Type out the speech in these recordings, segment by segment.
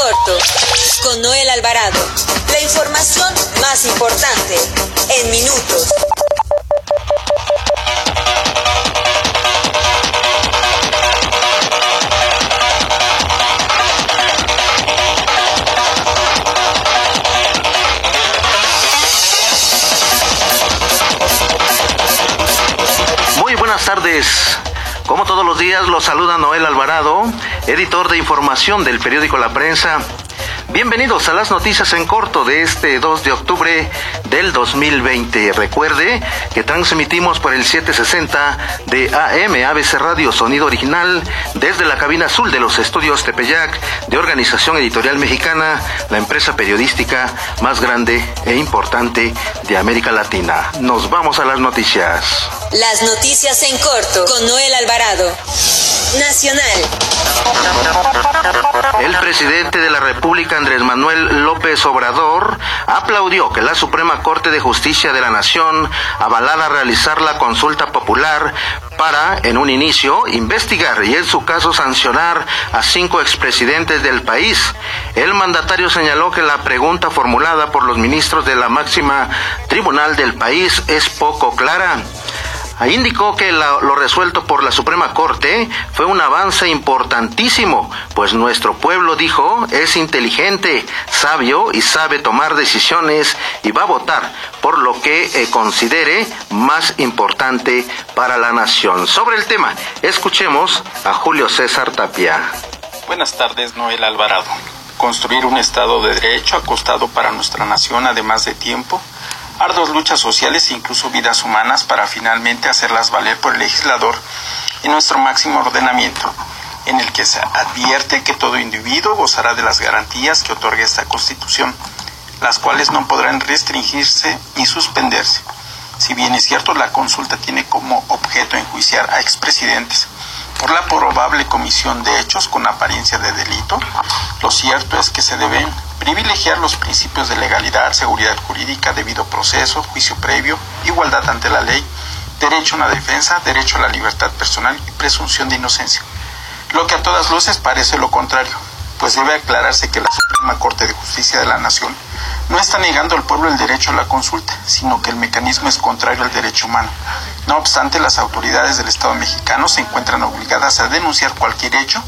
corto con Noel Alvarado. La información más importante en minutos. Días, los saluda Noel Alvarado, editor de información del periódico La Prensa. Bienvenidos a las noticias en corto de este 2 de octubre del 2020. Recuerde que transmitimos por el 760 de AM ABC Radio Sonido Original desde la cabina azul de los estudios Tepeyac de Organización Editorial Mexicana, la empresa periodística más grande e importante de América Latina. Nos vamos a las noticias. Las noticias en corto con Noel Alvarado. Nacional. El presidente de la República, Andrés Manuel López Obrador, aplaudió que la Suprema Corte de Justicia de la Nación avalara realizar la consulta popular para, en un inicio, investigar y en su caso sancionar a cinco expresidentes del país. El mandatario señaló que la pregunta formulada por los ministros de la máxima tribunal del país es poco clara. Ahí indicó que lo resuelto por la Suprema Corte fue un avance importantísimo, pues nuestro pueblo, dijo, es inteligente, sabio y sabe tomar decisiones y va a votar por lo que eh, considere más importante para la nación. Sobre el tema, escuchemos a Julio César Tapia. Buenas tardes, Noel Alvarado. Construir un Estado de Derecho ha costado para nuestra nación, además de tiempo, arduas luchas sociales e incluso vidas humanas para finalmente hacerlas valer por el legislador en nuestro máximo ordenamiento, en el que se advierte que todo individuo gozará de las garantías que otorga esta Constitución, las cuales no podrán restringirse ni suspenderse. Si bien es cierto, la consulta tiene como objeto enjuiciar a expresidentes por la probable comisión de hechos con apariencia de delito, lo cierto es que se deben privilegiar los principios de legalidad, seguridad jurídica, debido proceso, juicio previo, igualdad ante la ley, derecho a una defensa, derecho a la libertad personal y presunción de inocencia. Lo que a todas luces parece lo contrario, pues debe aclararse que la Suprema Corte de Justicia de la Nación no está negando al pueblo el derecho a la consulta, sino que el mecanismo es contrario al derecho humano. No obstante, las autoridades del Estado mexicano se encuentran obligadas a denunciar cualquier hecho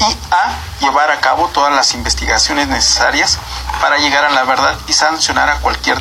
y a llevar a cabo todas las investigaciones necesarias para llegar a la verdad y sancionar a cualquier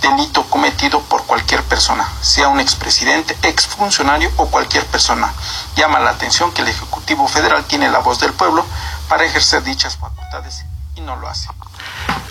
delito cometido por cualquier persona, sea un expresidente, exfuncionario o cualquier persona. Llama la atención que el Ejecutivo Federal tiene la voz del pueblo para ejercer dichas facultades y no lo hace.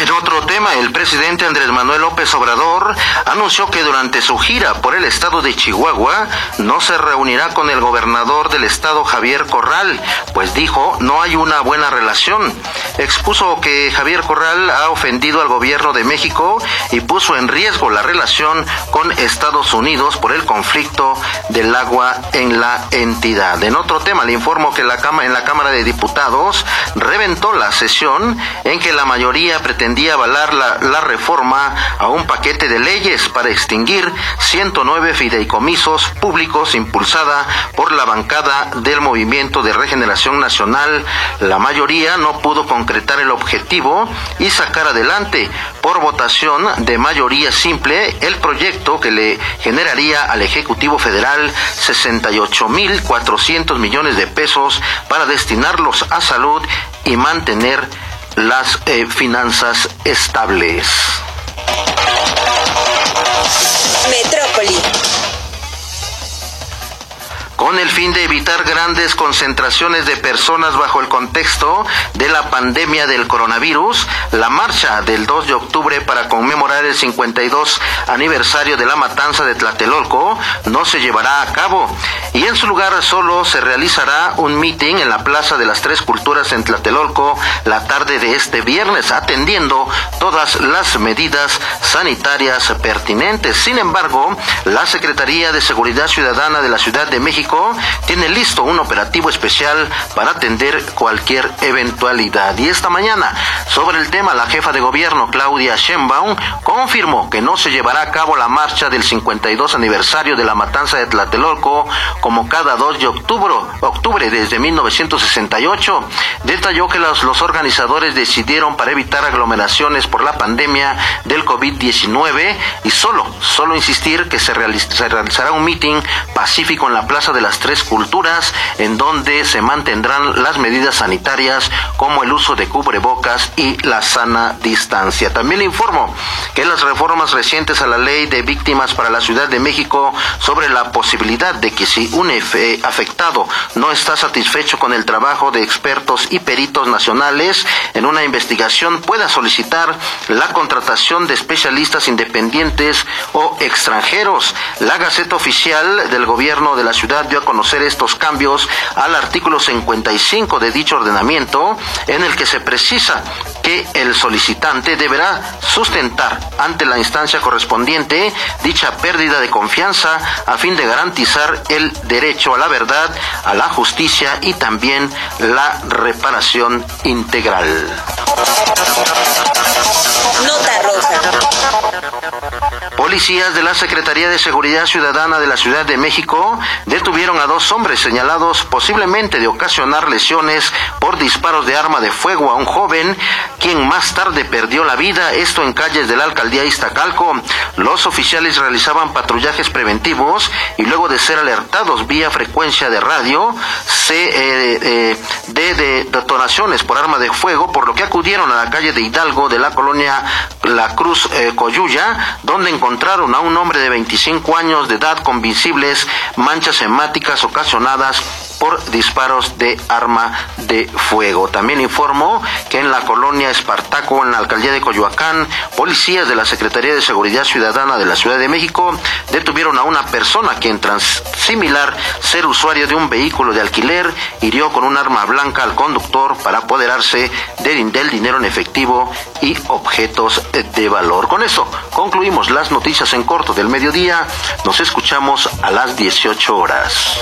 En otro tema, el presidente Andrés Manuel López Obrador anunció que durante su gira por el estado de Chihuahua no se reunirá con el gobernador del estado Javier Corral, pues dijo no hay una buena relación. Expuso que Javier Corral ha ofendido al gobierno de México y puso en riesgo la relación con Estados Unidos por el conflicto del agua en la entidad. En otro tema, le informo que en la Cámara de Diputados reventó la sesión en que la mayoría pretendía avalar la, la, reforma a un paquete de leyes para extinguir 109 fideicomisos públicos impulsada por la bancada del Movimiento de Regeneración Nacional. La mayoría no pudo concretar el objetivo y sacar adelante por votación de mayoría simple el proyecto que le generaría al Ejecutivo Federal 68.400 millones de pesos para destinarlos a salud y mantener las eh, finanzas estables. Metrópoli. Con el fin de evitar grandes concentraciones de personas bajo el contexto de la pandemia del coronavirus, la marcha del 2 de octubre para conmemorar el 52 aniversario de la matanza de Tlatelolco no se llevará a cabo y en su lugar solo se realizará un meeting en la Plaza de las Tres Culturas en Tlatelolco la tarde de este viernes, atendiendo todas las medidas sanitarias pertinentes. Sin embargo, la Secretaría de Seguridad Ciudadana de la Ciudad de México Tiene listo un operativo especial para atender cualquier eventualidad. Y esta mañana, sobre el tema, la jefa de gobierno, Claudia Sheinbaum, confirmó que no se llevará a cabo la marcha del 52 aniversario de la matanza de Tlatelolco como cada 2 de octubre, octubre desde 1968. Detalló que los, los organizadores decidieron para evitar aglomeraciones por la pandemia del COVID-19 y solo, solo insistir que se, realizará un meeting pacífico en la Plaza de las Tres Culturas en donde se mantendrán las medidas sanitarias como el uso de cubrebocas y la sana distancia. También le informo que las reformas recientes a la ley de víctimas para la Ciudad de México sobre la posibilidad de que si un afectado no está satisfecho con el trabajo de expertos y peritos nacionales en una investigación pueda solicitar la contratación de especialistas independientes o extranjeros. La Gaceta Oficial del Gobierno de la Ciudad dio a conocer estos cambios al artículo 55 de dicho ordenamiento en el que se precisa que el solicitante deberá sustentar ante la instancia correspondiente dicha pérdida de confianza a fin de garantizar el derecho a la verdad, a la justicia y también la reparación integral. Nota roja. Policías de la Secretaría de Seguridad Ciudadana de la Ciudad de México detuvieron a dos hombres señalados posiblemente de ocasionar lesiones por disparos de arma de fuego a un joven, quien más tarde perdió la vida, esto en calles de la alcaldía Iztacalco. Los oficiales realizaban patrullajes preventivos y luego de ser alertados vía frecuencia de radio se, eh, eh, de, detonaciones por arma de fuego, por lo que acudieron a la calle de Hidalgo de la colonia La Cruz eh, Coyuya, donde encontraron a un hombre de 25 años de edad con visibles manchas hemáticas ocasionadas por disparos de arma de fuego. También informó que en la colonia Espartaco, en la alcaldía de Coyoacán, policías de la Secretaría de Seguridad Ciudadana de la Ciudad de México detuvieron a una persona quien, tras similar ser usuario de un vehículo de alquiler, hirió con un arma blanca al conductor para apoderarse del, del dinero en efectivo y objetos de valor. Con eso concluimos las noticias en corto del mediodía. Nos escuchamos a las 18 horas.